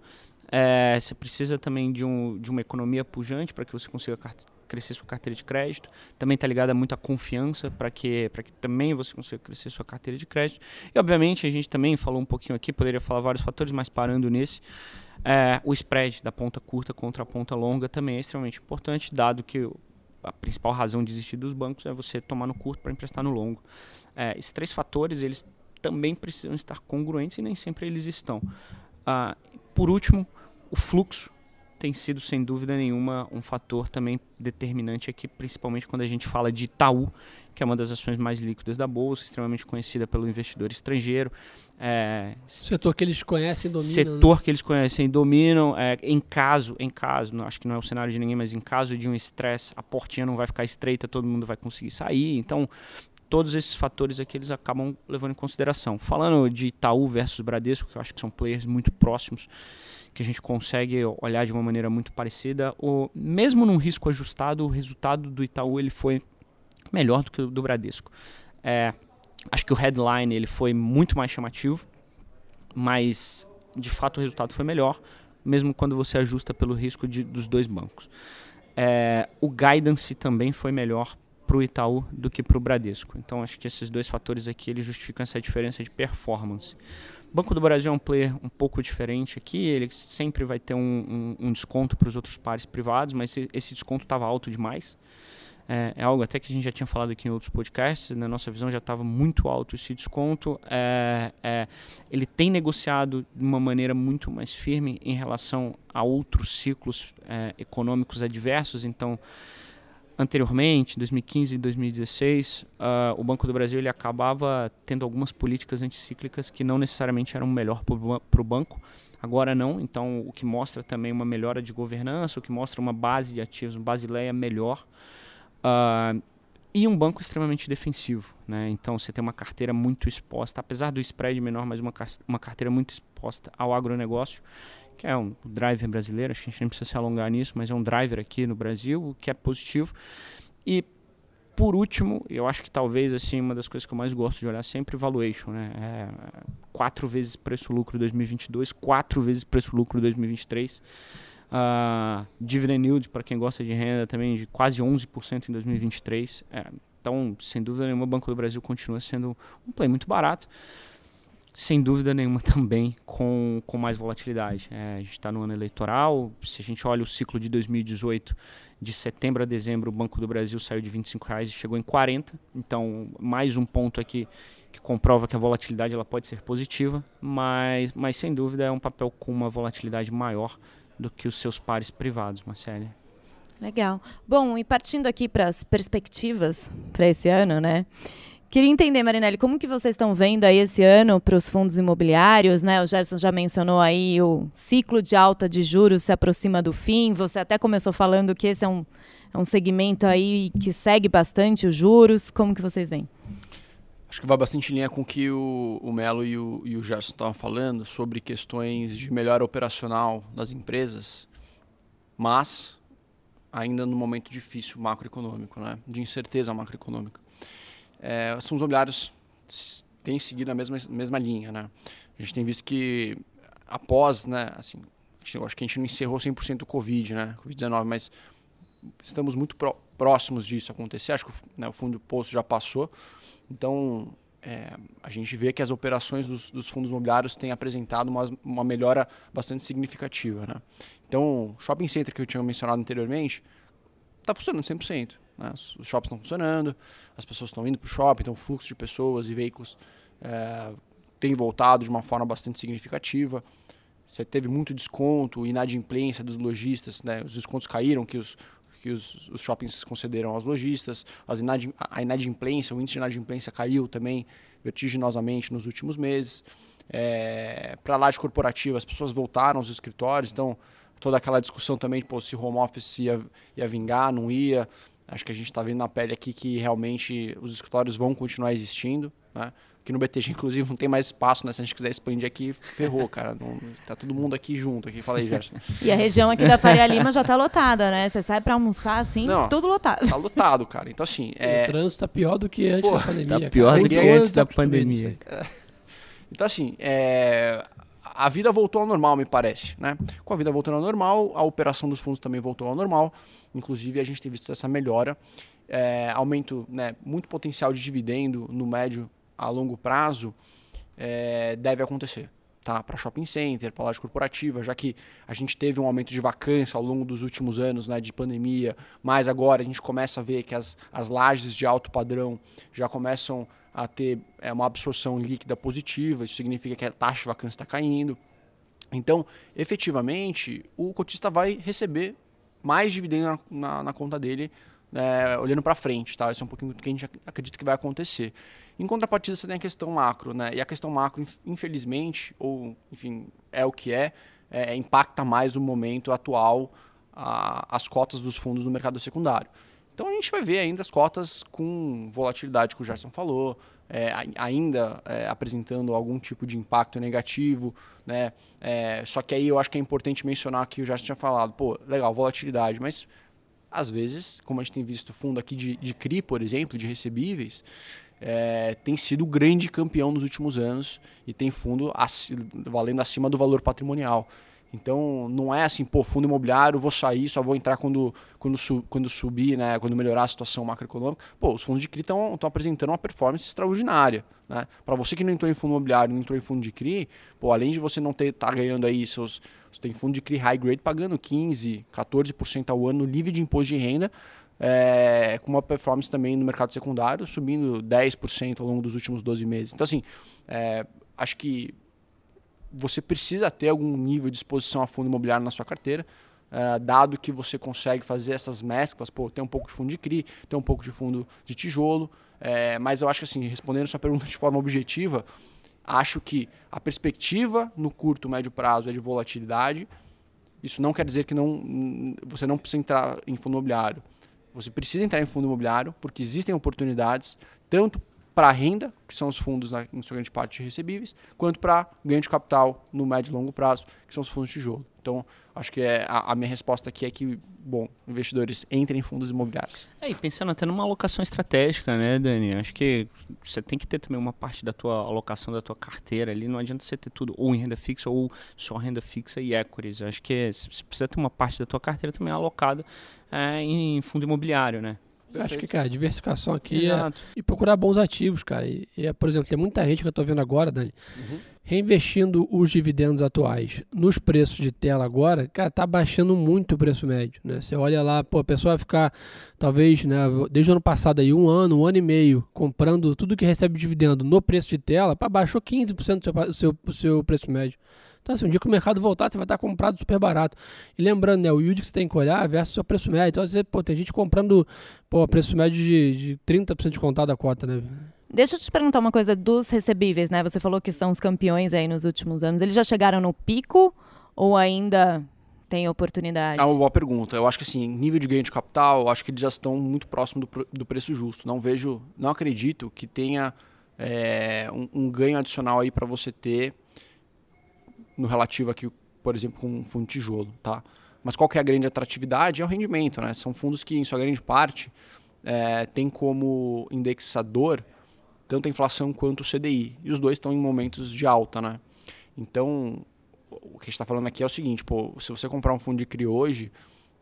É, você precisa também de, um, de uma economia pujante para que você consiga crescer sua carteira de crédito. Também está ligada muito à confiança para que, que também você consiga crescer sua carteira de crédito. E, obviamente, a gente também falou um pouquinho aqui, poderia falar vários fatores, mas parando nesse, é, o spread da ponta curta contra a ponta longa também é extremamente importante, dado que a principal razão de existir dos bancos é você tomar no curto para emprestar no longo. É, esses três fatores, eles também precisam estar congruentes e nem sempre eles estão. Ah, por último, o fluxo tem sido, sem dúvida nenhuma, um fator também determinante aqui, principalmente quando a gente fala de Itaú, que é uma das ações mais líquidas da Bolsa, extremamente conhecida pelo investidor estrangeiro. É, setor que eles conhecem e dominam. Setor né? que eles conhecem e dominam. É, em caso, em caso, não, acho que não é o cenário de ninguém, mas em caso de um estresse, a portinha não vai ficar estreita, todo mundo vai conseguir sair. Então, todos esses fatores aqui eles acabam levando em consideração. Falando de Itaú versus Bradesco, que eu acho que são players muito próximos, que a gente consegue olhar de uma maneira muito parecida, o, mesmo num risco ajustado, o resultado do Itaú ele foi melhor do que o do Bradesco. É, acho que o headline ele foi muito mais chamativo, mas de fato o resultado foi melhor, mesmo quando você ajusta pelo risco de, dos dois bancos. É, o guidance também foi melhor para o Itaú do que para o Bradesco. Então acho que esses dois fatores aqui eles justificam essa diferença de performance. O Banco do Brasil é um player um pouco diferente aqui, ele sempre vai ter um, um, um desconto para os outros pares privados, mas esse, esse desconto estava alto demais. É, é, algo até que a gente já tinha falado aqui em outros podcasts, na nossa visão já estava muito alto esse desconto. É, é, ele tem negociado de uma maneira muito mais firme em relação a outros ciclos é, econômicos adversos, então anteriormente, 2015 e 2016, uh, o Banco do Brasil ele acabava tendo algumas políticas anticíclicas que não necessariamente eram melhor para o banco. Agora não, então o que mostra também uma melhora de governança, o que mostra uma base de ativos, uma basileia melhor. Uh, e um banco extremamente defensivo. Né? Então você tem uma carteira muito exposta, apesar do spread menor, mas uma, uma carteira muito exposta ao agronegócio, que é um driver brasileiro, acho que a gente não precisa se alongar nisso, mas é um driver aqui no Brasil, o que é positivo. E por último, eu acho que talvez assim uma das coisas que eu mais gosto de olhar sempre valuation, né? É quatro vezes preço-lucro 2022, quatro vezes preço-lucro 2023. Uh, dividend yield, para quem gosta de renda, também de quase 11% em 2023. É, então, sem dúvida nenhuma, o Banco do Brasil continua sendo um play muito barato. Sem dúvida nenhuma também com, com mais volatilidade. É, a gente está no ano eleitoral. Se a gente olha o ciclo de 2018, de setembro a dezembro, o Banco do Brasil saiu de 25 reais e chegou em 40. Então, mais um ponto aqui que comprova que a volatilidade ela pode ser positiva, mas, mas sem dúvida é um papel com uma volatilidade maior do que os seus pares privados, Marcele. Legal. Bom, e partindo aqui para as perspectivas para esse ano, né? Queria entender, Marinelli, como que vocês estão vendo aí esse ano para os fundos imobiliários, né? O Gerson já mencionou aí o ciclo de alta de juros se aproxima do fim. Você até começou falando que esse é um, é um segmento aí que segue bastante os juros. Como que vocês veem? Acho que vai bastante em linha com o que o, o Melo e o, e o Gerson estavam falando sobre questões de melhor operacional das empresas, mas ainda no momento difícil macroeconômico, né? de incerteza macroeconômica. É, os fundos imobiliários têm seguido a mesma, mesma linha. Né? A gente tem visto que após, né, assim, acho que a gente não encerrou 100% o Covid, né, Covid-19, mas estamos muito próximos disso acontecer. Acho que né, o fundo do poço já passou. Então, é, a gente vê que as operações dos, dos, fundos imobiliários têm apresentado uma, uma melhora bastante significativa. Né? Então, o shopping center que eu tinha mencionado anteriormente está funcionando 100%. Né? Os, shoppings estão funcionando, as pessoas estão indo para o shopping, então o fluxo de pessoas e veículos é, tem voltado de uma forma bastante significativa. Você teve muito desconto, inadimplência dos lojistas, né? os descontos caíram, que os, que os, os shoppings concederam aos lojistas, as inadim, a inadimplência, o índice de inadimplência caiu também vertiginosamente nos últimos meses. É, para lá de corporativa, as pessoas voltaram aos escritórios, então toda aquela discussão também de se home office ia, ia vingar, não ia. Acho que a gente está vendo na pele aqui que realmente os escritórios vão continuar existindo. Né? Aqui no BTG, inclusive, não tem mais espaço, né? Se a gente quiser expandir aqui, ferrou, cara. Não, tá todo mundo aqui junto. Aqui. Fala aí, Gerson. E a região aqui da Faria Lima já tá lotada, né? Você sai para almoçar, assim, não, tudo lotado. Tá lotado, cara. Então, assim... É... O trânsito tá pior do que antes Pô, da pandemia. Tá pior cara. do que antes da pandemia. Então, assim, é a vida voltou ao normal, me parece. Né? Com a vida voltando ao normal, a operação dos fundos também voltou ao normal. Inclusive, a gente tem visto essa melhora. É, aumento, né, muito potencial de dividendo no médio a longo prazo é, deve acontecer. Tá, para shopping center, para loja corporativa, já que a gente teve um aumento de vacância ao longo dos últimos anos né, de pandemia, mas agora a gente começa a ver que as, as lajes de alto padrão já começam a ter é, uma absorção líquida positiva, isso significa que a taxa de vacância está caindo. Então, efetivamente, o cotista vai receber mais dividendo na, na, na conta dele, né, olhando para frente, tá? Isso é um pouquinho do que a gente acredita que vai acontecer. Em contrapartida, você tem a questão macro, né? E a questão macro, infelizmente, ou enfim, é o que é, é impacta mais o momento atual a, as cotas dos fundos no mercado secundário. Então a gente vai ver ainda as cotas com volatilidade que o Gerson falou, é, ainda é, apresentando algum tipo de impacto negativo, né? É, só que aí eu acho que é importante mencionar que o Gerson tinha falado, pô, legal, volatilidade, mas às vezes, como a gente tem visto fundo aqui de, de CRI, por exemplo, de recebíveis, é, tem sido grande campeão nos últimos anos e tem fundo valendo acima do valor patrimonial. Então não é assim, pô, fundo imobiliário, vou sair, só vou entrar quando, quando, su, quando subir, né, quando melhorar a situação macroeconômica. Pô, os fundos de CRI estão apresentando uma performance extraordinária. Né? Para você que não entrou em fundo imobiliário, não entrou em fundo de CRI, pô, além de você não ter tá ganhando aí seus. Você tem fundo de CRI high grade pagando 15%, 14% ao ano livre de imposto de renda, é, com uma performance também no mercado secundário, subindo 10% ao longo dos últimos 12 meses. Então, assim, é, acho que você precisa ter algum nível de exposição a fundo imobiliário na sua carteira, uh, dado que você consegue fazer essas mesclas, pô, tem um pouco de fundo de CRI, tem um pouco de fundo de tijolo, é, mas eu acho que assim, respondendo sua pergunta de forma objetiva, acho que a perspectiva no curto, médio prazo é de volatilidade, isso não quer dizer que não, você não precisa entrar em fundo imobiliário. Você precisa entrar em fundo imobiliário porque existem oportunidades, tanto para renda, que são os fundos, na, em sua grande parte, recebíveis, quanto para ganho de capital no médio e longo prazo, que são os fundos de tijolo. Então, acho que é, a, a, minha resposta aqui é que, bom, investidores entrem em fundos imobiliários. É, e pensando até numa alocação estratégica, né, Dani? Acho que você tem que ter também uma parte da tua alocação da tua carteira ali. Não adianta você ter tudo ou em renda fixa ou só renda fixa e equities. Acho que você precisa ter uma parte da tua carteira também alocada é, em fundo imobiliário, né? Perfeito. Acho que, cara, diversificação aqui é, e procurar bons ativos, cara. E, e, é, por exemplo, tem muita gente que eu estou vendo agora, Dani, uhum. reinvestindo os dividendos atuais nos preços de tela agora, cara, tá baixando muito o preço médio, né? Você olha lá, pô, a pessoa vai ficar, talvez, né, desde o ano passado aí, um ano, um ano e meio, comprando tudo que recebe dividendo no preço de tela, para baixou 15% do seu, do seu, do seu preço médio. Então, assim, um dia que o mercado voltar, você vai estar comprado super barato. E lembrando, né, o yield que você tem que olhar versus o seu preço médio. Então, às vezes, pô, tem gente comprando pô, preço médio de, de 30% de contado da cota, né? Deixa eu te perguntar uma coisa dos recebíveis, né? Você falou que são os campeões aí nos últimos anos. Eles já chegaram no pico ou ainda tem oportunidade? É uma boa pergunta. Eu acho que assim, nível de ganho de capital, acho que eles já estão muito próximo do, do preço justo. Não vejo, não acredito que tenha é, um, um ganho adicional aí para você ter no relativo aqui, por exemplo, com um fundo tijolo, tá? Mas qual que é a grande atratividade? É o rendimento, né? São fundos que, em sua grande parte, é, tem como indexador tanto a inflação quanto o CDI. E os dois estão em momentos de alta, né? Então, o que a gente está falando aqui é o seguinte, pô, se você comprar um fundo de CRI hoje,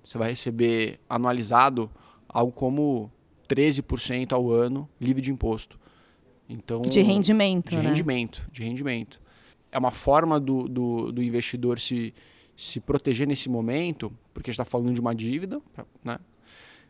você vai receber anualizado algo como 13% ao ano livre de imposto. Então, de rendimento, de né? rendimento, de rendimento é uma forma do, do, do investidor se, se proteger nesse momento, porque a gente está falando de uma dívida, né?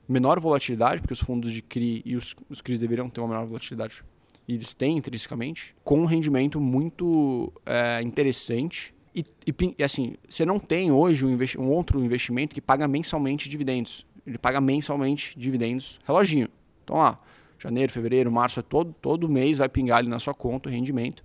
menor volatilidade, porque os fundos de CRI e os, os CRIs deveriam ter uma menor volatilidade, e eles têm intrinsecamente, com um rendimento muito é, interessante. E, e, assim, você não tem hoje um, um outro investimento que paga mensalmente dividendos. Ele paga mensalmente dividendos, reloginho. Então lá, janeiro, fevereiro, março, é todo, todo mês vai pingar ali na sua conta o rendimento.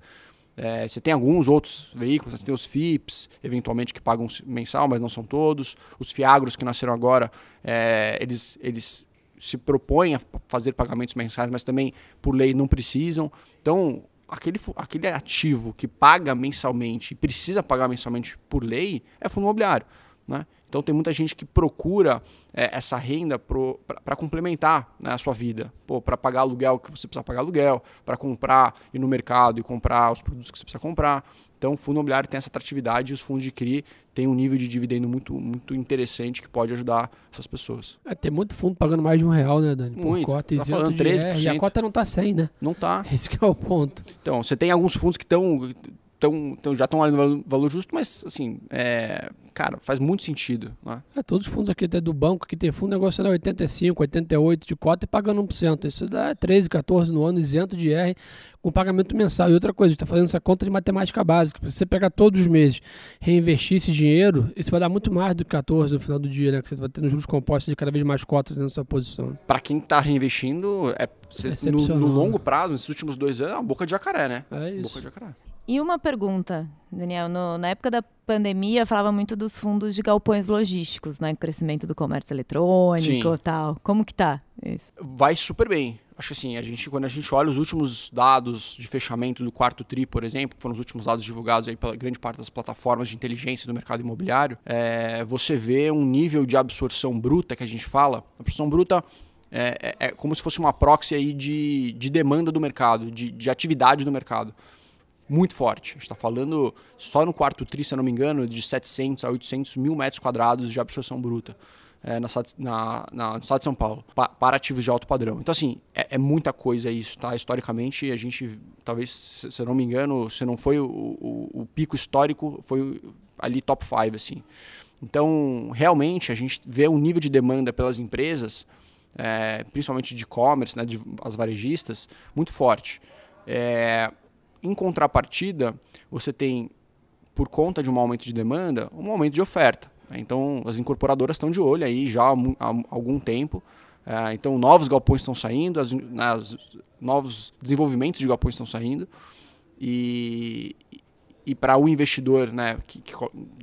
É, você tem alguns outros veículos, você tem os FIPS, eventualmente, que pagam mensal, mas não são todos. Os Fiagros que nasceram agora, é, eles, eles se propõem a fazer pagamentos mensais, mas também, por lei, não precisam. Então, aquele, aquele ativo que paga mensalmente e precisa pagar mensalmente por lei é fundo imobiliário. Né? Então tem muita gente que procura é, essa renda para complementar né, a sua vida. Para pagar aluguel que você precisa pagar aluguel, para comprar, ir no mercado e comprar os produtos que você precisa comprar. Então o fundo imobiliário tem essa atratividade e os fundos de CRI têm um nível de dividendo muito, muito interessante que pode ajudar essas pessoas. É, tem muito fundo pagando mais de um real, né, Dani? Muito. Por cota, tá falando 13%. R, e a cota não está 100, né? Não está. Esse é o ponto. Então, você tem alguns fundos que estão tão, tão, já estão ali no valor justo, mas assim, é, cara, faz muito sentido. Né? É, todos os fundos aqui até do banco que tem fundo negociando 85, 88 de cota e pagando 1%. Isso dá 13, 14 no ano, isento de IR, com pagamento mensal. E outra coisa, a gente está fazendo essa conta de matemática básica. Se você pegar todos os meses, reinvestir esse dinheiro, isso vai dar muito mais do que 14 no final do dia, né? Que você vai ter nos juros compostos de cada vez mais cotas dentro da sua posição. Para quem está reinvestindo, é, no, no, longo prazo, nesses últimos dois anos, é uma boca de jacaré, né? É isso. Boca de jacaré. E uma pergunta, Daniel, no, na época da pandemia falava muito dos fundos de galpões logísticos, né? Crescimento do comércio eletrônico e tal. Como que tá isso? Vai super bem. Acho que assim, a gente, quando a gente olha os últimos dados de fechamento do quarto TRI, por exemplo, que foram os últimos dados divulgados aí pela grande parte das plataformas de inteligência do mercado imobiliário, é, você vê um nível de absorção bruta que a gente fala. A absorção bruta é, é, é como se fosse uma proxy aí de, de demanda do mercado, de, de atividade do mercado muito forte. A gente está falando só no quarto tri, se não me engano, de 700 a 800 mil metros quadrados de absorção bruta. É, na, na, na, no estado de São Paulo, pa, para ativos de alto padrão. Então, assim, é, é, muita coisa isso, tá? Historicamente, a gente, talvez, se eu não me engano, se não foi o, o, o pico histórico, foi ali top 5, assim. Então, realmente, a gente vê um nível de demanda pelas empresas, é, principalmente de e-commerce, né, as varejistas, muito forte. Em contrapartida, você tem, por conta de um aumento de demanda, um aumento de oferta. Né? Então, as incorporadoras estão de olho aí já há, algum tempo. É, então, novos galpões estão saindo, as, né, as, novos desenvolvimentos de galpões estão saindo. E, e para o investidor né, que, que,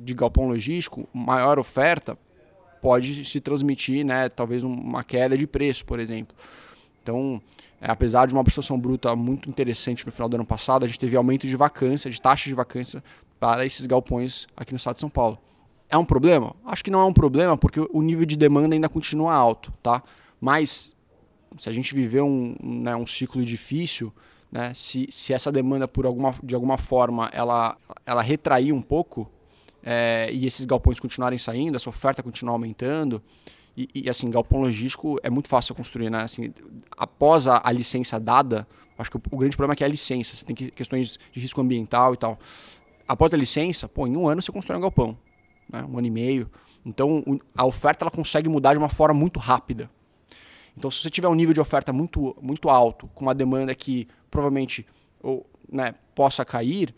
de galpão logístico, maior oferta pode se transmitir, né, talvez uma queda de preço, por exemplo. Então, é, apesar de uma absorção bruta muito interessante no final do ano passado, a gente teve aumento de vacância, de taxa de vacância para esses galpões aqui no estado de São Paulo. É um problema? Acho que não é um problema, porque o nível de demanda ainda continua alto, tá? Mas se a gente viver um, né, um ciclo difícil, né, se, se essa demanda por alguma, de alguma forma ela, ela retrair um pouco é, e esses galpões continuarem saindo, essa oferta continuar aumentando, e, e, assim, galpão logístico é muito fácil construir, né? Assim, após a, a licença dada, acho que o, o, grande problema é que é a licença. Você tem que, questões de risco ambiental e tal. Após a licença, pô, em um ano você constrói um galpão, né? Um ano e meio. Então, a oferta ela consegue mudar de uma forma muito rápida. Então, se você tiver um nível de oferta muito, muito alto, com uma demanda que provavelmente ou, né, possa cair,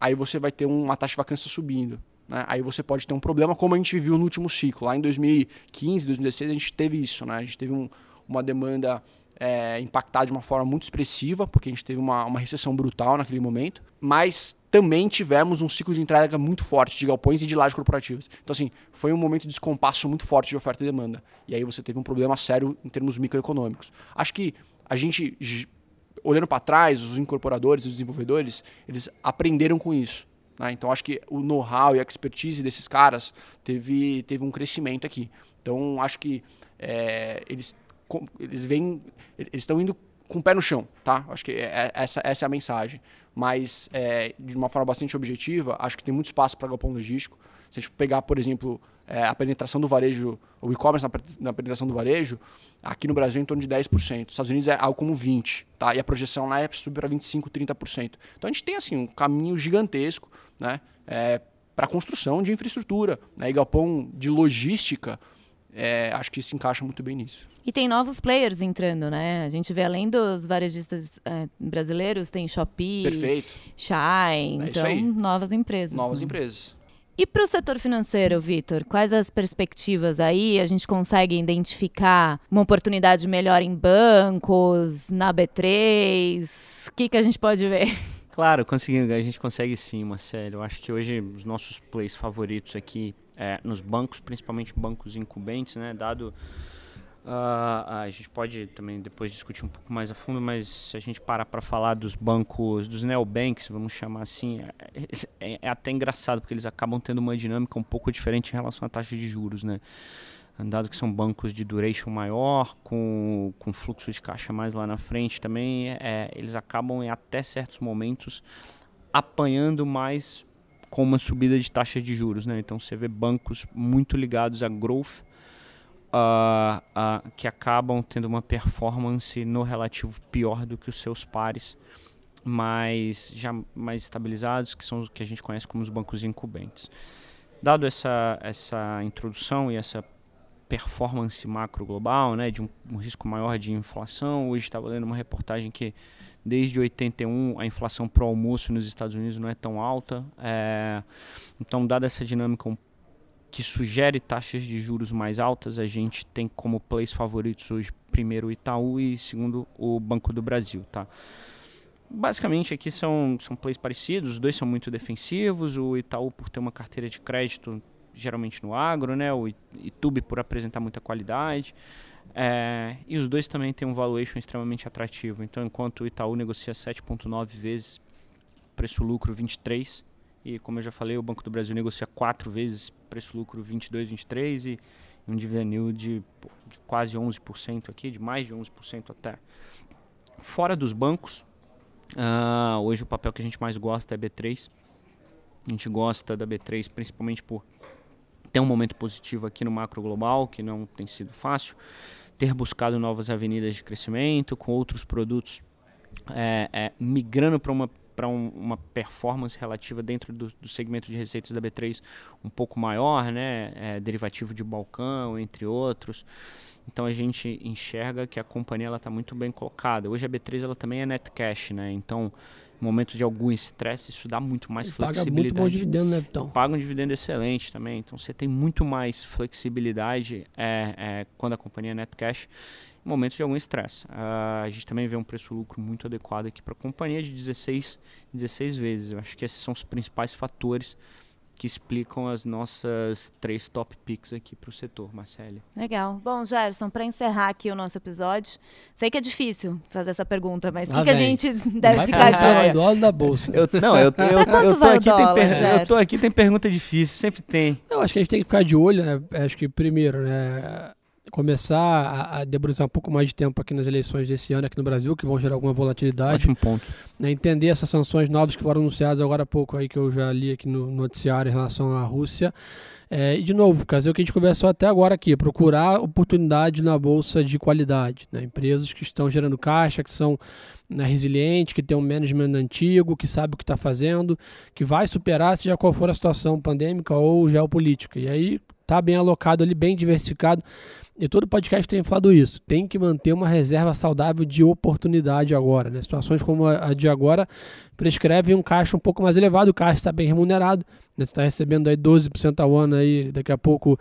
aí você vai ter uma taxa de vacância subindo. Né? Aí você pode ter um problema, como a gente viu no último ciclo. Lá em 2015, 2016, a gente teve isso. Né? A gente teve um, uma demanda é, impactada de uma forma muito expressiva, porque a gente teve uma, uma recessão brutal naquele momento. Mas também tivemos um ciclo de entrega muito forte de galpões e de lajes corporativas. Então, assim, foi um momento de descompasso muito forte de oferta e demanda. E aí você teve um problema sério em termos microeconômicos. Acho que a gente, olhando para trás, os incorporadores, os desenvolvedores, eles aprenderam com isso. Né? Então acho que o know-how e a expertise desses caras teve, teve um crescimento aqui. Então acho que é, eles, eles vêm, eles estão indo com o pé no chão, tá? Acho que é, é, essa, essa é a mensagem. Mas é, de uma forma bastante objetiva, acho que tem muito espaço para galpão logístico. Se a gente pegar, por exemplo, é, a penetração do varejo, o e-commerce na, na, penetração do varejo, aqui no Brasil é em torno de 10%. Nos Estados Unidos é algo como 20%, tá? E a projeção lá é subir para 25%, 30%. Então a gente tem assim um caminho gigantesco, né? É, para construção de infraestrutura, né? E galpão de logística, é, acho que se encaixa muito bem nisso. E tem novos players entrando, né? A gente vê além dos varejistas é, brasileiros, tem Shopee, Perfeito. Shine, é então novas empresas. Novas né? empresas. E para o setor financeiro, Vitor, quais as perspectivas aí? A gente consegue identificar uma oportunidade melhor em bancos, na B3? O que, que a gente pode ver? Claro, consegui, a gente consegue sim, Marcelo. Eu acho que hoje os nossos plays favoritos aqui é, nos bancos, principalmente bancos incumbentes, né? Dado Uh, a gente pode também depois discutir um pouco mais a fundo, mas se a gente parar para falar dos bancos, dos neobanks, vamos chamar assim, é, é, é, até engraçado, porque eles acabam tendo uma dinâmica um pouco diferente em relação à taxa de juros, né? Dado que são bancos de duration maior, com, com fluxo de caixa mais lá na frente também, é, eles acabam em até certos momentos apanhando mais com uma subida de taxa de juros, né? Então você vê bancos muito ligados a growth, uh, uh, que acabam tendo uma performance no relativo pior do que os seus pares mais já mais estabilizados, que são os que a gente conhece como os bancos incumbentes. Dado essa, essa introdução e essa performance macro global, né, de um, um risco maior de inflação, hoje estava lendo uma reportagem que desde 81 a inflação pro almoço nos Estados Unidos não é tão alta. É, então, dada essa dinâmica que sugere taxas de juros mais altas, a gente tem como plays favoritos hoje primeiro o Itaú e segundo o Banco do Brasil, tá? Basicamente aqui são, são plays parecidos, os dois são muito defensivos, o Itaú por ter uma carteira de crédito geralmente no agro, né? o YouTube por apresentar muita qualidade, é, e os dois também têm um valuation extremamente atrativo, então enquanto o Itaú negocia 7.9 vezes preço-lucro 23, e como eu já falei, o Banco do Brasil negocia 4 vezes preço-lucro 22, 23 e um dividend yield de, de quase 11% aqui, de mais de 11% até. Fora dos bancos, Uh, hoje o papel que a gente mais gosta é B3. A gente gosta da B3 principalmente por ter um momento positivo aqui no macro global, que não tem sido fácil, ter buscado novas avenidas de crescimento, com outros produtos é, é, migrando para uma para um, uma performance relativa dentro do, do, segmento de receitas da B3 um pouco maior, né? É, derivativo de balcão, entre outros. Então a gente enxerga que a companhia está muito bem colocada. Hoje a B3 ela também é net cash, né? Então, momento de algum estresse, isso dá muito mais flexibilidade. Paga muito bom dividendo, né, Vitão? Paga um dividendo excelente também. Então você tem muito mais flexibilidade é, é, quando a companhia é net cash em momentos de algum estresse. Uh, a gente também vê um preço-lucro muito adequado aqui para a companhia de 16, 16 vezes. Eu acho que esses são os principais fatores que explicam as nossas três top picks aqui para o setor, Marcele. Legal. Bom, Gerson, para encerrar aqui o nosso episódio, sei que é difícil fazer essa pergunta, mas o que, que, a gente deve vai ficar de olho? dólar da bolsa. Eu, não, eu, eu, eu, eu, tô aqui, dólar, tem per, eu tô aqui, tem pergunta difícil, sempre tem. Eu acho que a gente tem que ficar de olho, né? Acho que primeiro, né? Começar a, a debruçar um pouco mais de tempo aqui nas eleições desse ano aqui no Brasil, que vão gerar alguma volatilidade. Ótimo ponto. Né, entender essas sanções novas que foram anunciadas agora há pouco aí, que eu já li aqui no noticiário em relação à Rússia. É, e de novo, fazer o que a gente conversou até agora aqui, procurar oportunidade na bolsa de qualidade. Né? Empresas que estão gerando caixa, que são né, resilientes, que tem um management antigo, que sabe o que está fazendo, que vai superar, seja qual for a situação pandêmica ou geopolítica. E aí está bem alocado ali, bem diversificado e todo podcast tem falado isso, tem que manter uma reserva saudável de oportunidade agora. Né? Situações como a de agora prescrevem um caixa um pouco mais elevado, o caixa está bem remunerado, né? você está recebendo aí 12% ao ano aí, daqui a pouco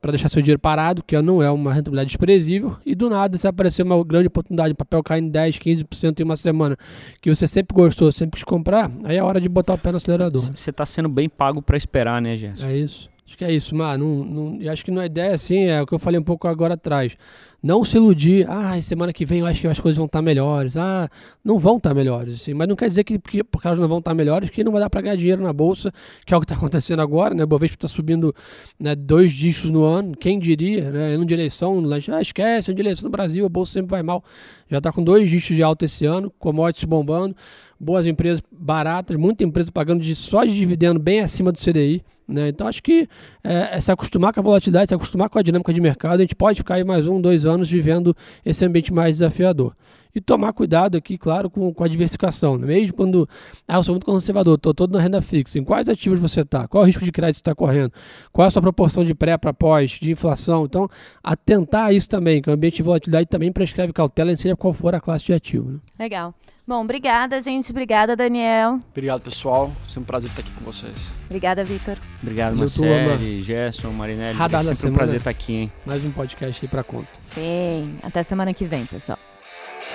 para deixar seu dinheiro parado, que não é uma rentabilidade desprezível, e do nada se aparecer uma grande oportunidade, o papel cai em 10, 15% em uma semana, que você sempre gostou, sempre quis comprar, aí é hora de botar o pé no acelerador. Você está sendo bem pago para esperar, né, Gerson? É isso. Acho que é isso, mas não, não, acho que não é ideia assim, é o que eu falei um pouco agora atrás. Não se iludir, ah, semana que vem eu acho que as coisas vão estar melhores. Ah, não vão estar melhores, assim, mas não quer dizer que, que porque elas não vão estar melhores, que não vai dar para ganhar dinheiro na bolsa, que é o que está acontecendo agora, né? Bovespa está subindo né, dois dígitos no ano, quem diria, né? Ano de eleição, ah, esquece, ano de eleição no Brasil, a bolsa sempre vai mal. Já está com dois dígitos de alta esse ano, commodities bombando, boas empresas baratas, muita empresa pagando de só de dividendo bem acima do CDI. Né? Então acho que é, é, se acostumar com a volatilidade, se acostumar com a dinâmica de mercado, a gente pode ficar aí mais um, dois anos vivendo esse ambiente mais desafiador. E tomar cuidado aqui, claro, com, com a diversificação. Né? Mesmo quando, ah, eu sou muito conservador, estou todo na renda fixa. Em quais ativos você está? Qual o risco de crédito está correndo? Qual é a sua proporção de pré para pós, de inflação? Então, atentar a isso também, que o ambiente de volatilidade também prescreve cautela, seja qual for a classe de ativo. Né? Legal. Bom, obrigada, gente. Obrigada, Daniel. Obrigado, pessoal. Sempre um prazer estar aqui com vocês. Obrigada, Vitor. Obrigado, Marcelo, Gerson, Marinelli. Radar sempre semana. um prazer estar aqui, hein? Mais um podcast aí pra conta. Sim. Até semana que vem, pessoal.